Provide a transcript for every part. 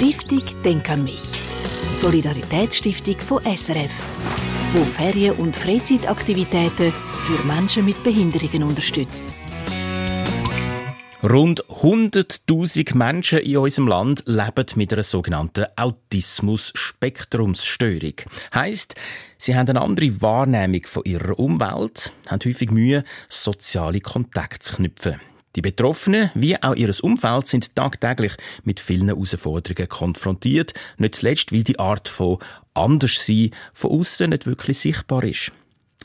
Stiftung Denk an mich. Solidaritätsstiftung von SRF, wo Ferien- und Freizeitaktivitäten für Menschen mit Behinderungen unterstützt. Rund 100.000 Menschen in unserem Land leben mit einer sogenannten Autismus-Spektrumsstörung. Heißt, sie haben eine andere Wahrnehmung von ihrer Umwelt, haben häufig Mühe, soziale Kontakte zu knüpfen. Die Betroffenen wie auch ihr Umfeld sind tagtäglich mit vielen Herausforderungen konfrontiert, nicht zuletzt, weil die Art von Anderssein von außen nicht wirklich sichtbar ist.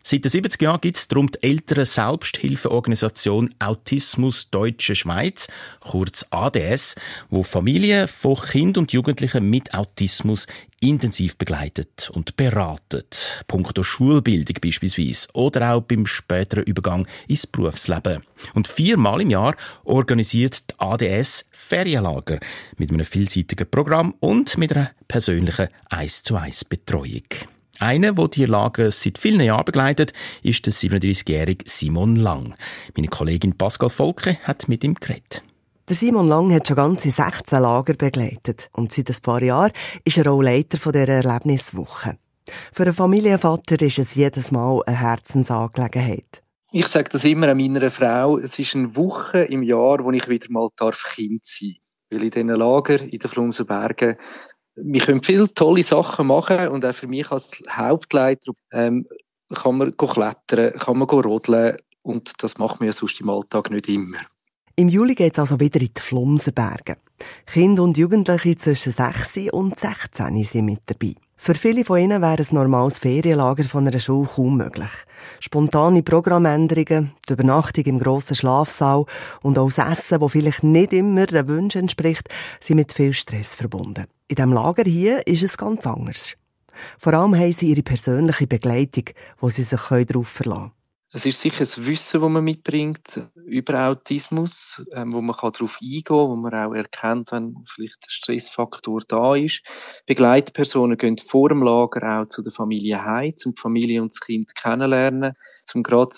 Seit den 70 Jahren gibt es darum die ältere Selbsthilfeorganisation Autismus Deutsche Schweiz, kurz ADS, wo Familien von Kindern und Jugendlichen mit Autismus intensiv begleitet und beratet. Punkto Schulbildung beispielsweise oder auch beim späteren Übergang ins Berufsleben. Und viermal im Jahr organisiert die ADS Ferienlager mit einem vielseitigen Programm und mit einer persönlichen 1 zu 1 Betreuung. Einer, der die Lager seit vielen Jahren begleitet, ist der 37-jährige Simon Lang. Meine Kollegin Pascal Volke hat mit ihm geredet. Der Simon Lang hat schon ganze 16 Lager begleitet und seit ein paar Jahren ist er auch Leiter dieser Erlebniswoche. Für einen Familienvater ist es jedes Mal eine Herzensangelegenheit. Ich sage das immer an meiner Frau, es ist eine Woche im Jahr, wo ich wieder mal Kind sein darf. Weil in diesen Lager in den Flumserbergen wir können viele tolle Sachen machen und auch für mich als Hauptleiter ähm, kann man klettern, kann man rodeln und das macht man ja sonst im Alltag nicht immer. Im Juli geht es also wieder in die Flumsenberge. Kinder und Jugendliche zwischen 6 und 16 sind mit dabei. Für viele von ihnen wäre ein normales Ferienlager von einer Schule kaum möglich. Spontane Programmänderungen, die Übernachtung im grossen Schlafsaal und auch das Essen, das vielleicht nicht immer den Wünschen entspricht, sind mit viel Stress verbunden. In diesem Lager hier ist es ganz anders. Vor allem haben sie ihre persönliche Begleitung, wo sie sich darauf verlassen können. Es ist sicher das Wissen, das man mitbringt über Autismus, ähm, wo man darauf eingehen kann, wo man auch erkennt, wenn vielleicht ein Stressfaktor da ist. Begleitpersonen gehen vor dem Lager auch zu der Familie heim, um die Familie und das Kind kennenlernen, um gerade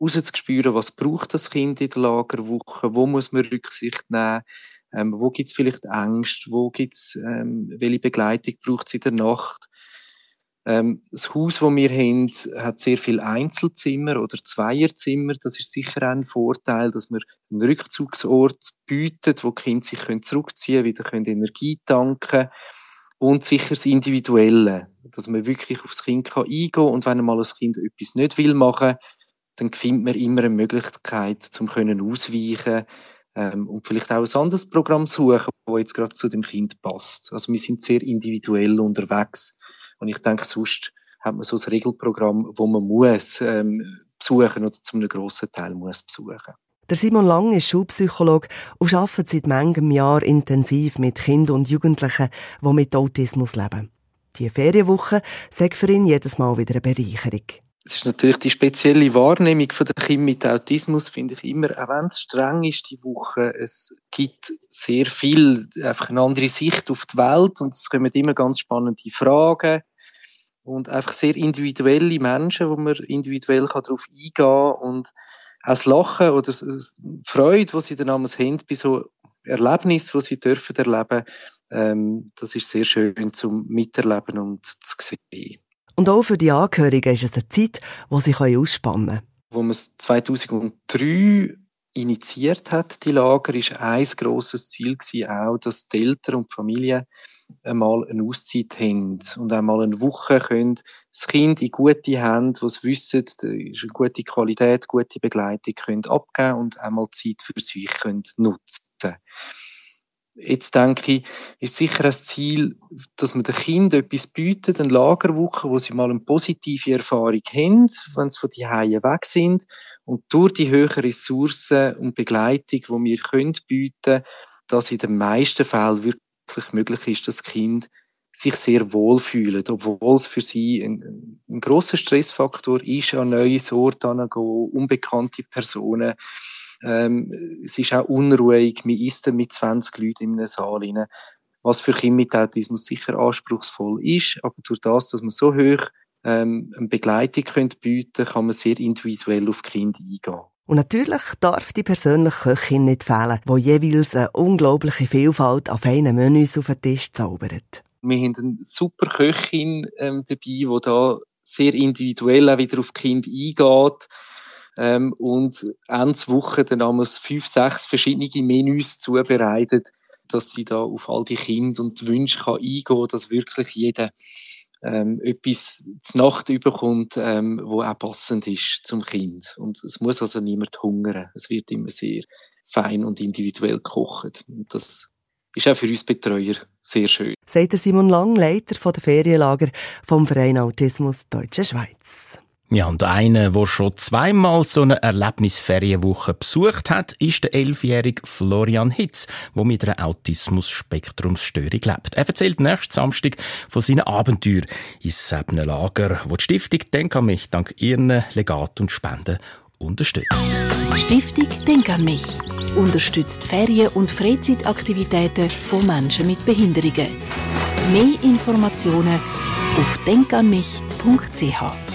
rauszuspüren, was braucht das Kind in der Lagerwoche, wo muss man Rücksicht nehmen, ähm, wo gibt's vielleicht Angst? Wo gibt's ähm, welche Begleitung braucht es in der Nacht? Ähm, das Haus, wo wir haben, hat sehr viel Einzelzimmer oder Zweierzimmer. Das ist sicher ein Vorteil, dass man einen Rückzugsort bietet, wo die Kinder sich können zurückziehen, wieder können Energie tanken und sicher das Individuelle, dass man wirklich aufs Kind kann eingehen kann und wenn einmal das Kind etwas nicht will machen, dann findet man immer eine Möglichkeit, zum können ausweichen, ähm, und vielleicht auch ein anderes Programm suchen, das jetzt gerade zu dem Kind passt. Also wir sind sehr individuell unterwegs und ich denke, sonst hat man so ein Regelprogramm, wo man muss ähm, besuchen oder zu einem grossen Teil muss besuchen. Der Simon Lang ist Schulpsychologe und arbeitet seit manchem Jahr intensiv mit Kindern und Jugendlichen, die mit Autismus leben. Die Ferienwoche sagt für ihn jedes Mal wieder eine Bereicherung es ist natürlich die spezielle Wahrnehmung von der Kinder mit Autismus, finde ich immer, auch wenn es streng ist, die Woche, es gibt sehr viel, einfach eine andere Sicht auf die Welt und es kommen immer ganz spannende Fragen und einfach sehr individuelle Menschen, wo man individuell darauf eingehen kann und auch das Lachen oder die Freude, die sie dann damals haben, bei so Erlebnissen, die sie dürfen erleben, ähm, das ist sehr schön zum Miterleben und zu sehen. Und auch für die Angehörigen ist es eine Zeit, wo sie ausspannen können. Wo man es 2003 initiiert hat, die Lager, ist ein grosses Ziel gewesen, auch, dass die Eltern und die Familie einmal eine Auszeit haben und einmal eine Woche können das Kind in gute Hände, was wissen, ist eine gute Qualität, gute Begleitung können abgeben und einmal Zeit für sich können nutzen Jetzt denke ich, ist sicher ein Ziel, dass man den Kindern etwas bietet, eine Lagerwoche, wo sie mal eine positive Erfahrung haben, wenn sie von die Hause weg sind. Und durch die höheren Ressourcen und Begleitung, die wir können bieten, dass in den meisten Fällen wirklich möglich ist, dass Kind sich sehr wohl fühlen, obwohl es für sie ein, ein grosser Stressfaktor ist, an neue Orte gehen, unbekannte Personen ähm, es ist auch unruhig. Man isst mit 20 Leuten in einem Saal rein. Was für Kinder mit Autismus sicher anspruchsvoll ist. Aber durch das, dass man so hoch ähm, eine Begleitung könnte bieten kann man sehr individuell auf die Kinder eingehen. Und natürlich darf die persönliche Köchin nicht fehlen, die jeweils eine unglaubliche Vielfalt auf feinen Menüs auf den Tisch zaubert. Wir haben eine super Köchin ähm, dabei, die da sehr individuell auch wieder auf die Kinder eingeht ähm, und Ende Woche dann damals fünf, sechs verschiedene Menüs zubereitet, dass sie da auf all die Kinder und die Wünsche kann eingehen dass wirklich jeder ähm, etwas zur Nacht überkommt, ähm, wo auch passend ist zum Kind. Und es muss also niemand hungern. Es wird immer sehr fein und individuell gekocht. Und das ist auch für uns Betreuer sehr schön. Sagt Simon Lang, Leiter der Ferienlager vom Verein Autismus Deutsche Schweiz. Ja, und einer, der schon zweimal so eine Erlebnisferienwoche besucht hat, ist der elfjährige Florian Hitz, der mit einer Autismus-Spektrumsstörung lebt. Er erzählt nächsten Samstag von seinen Abenteuern ins Sebner Lager, wo die Stiftung Denk an mich dank ihren Legat und Spenden unterstützt. Stiftung Denk an mich unterstützt Ferien- und Freizeitaktivitäten von Menschen mit Behinderungen. Mehr Informationen auf denkanmich.ch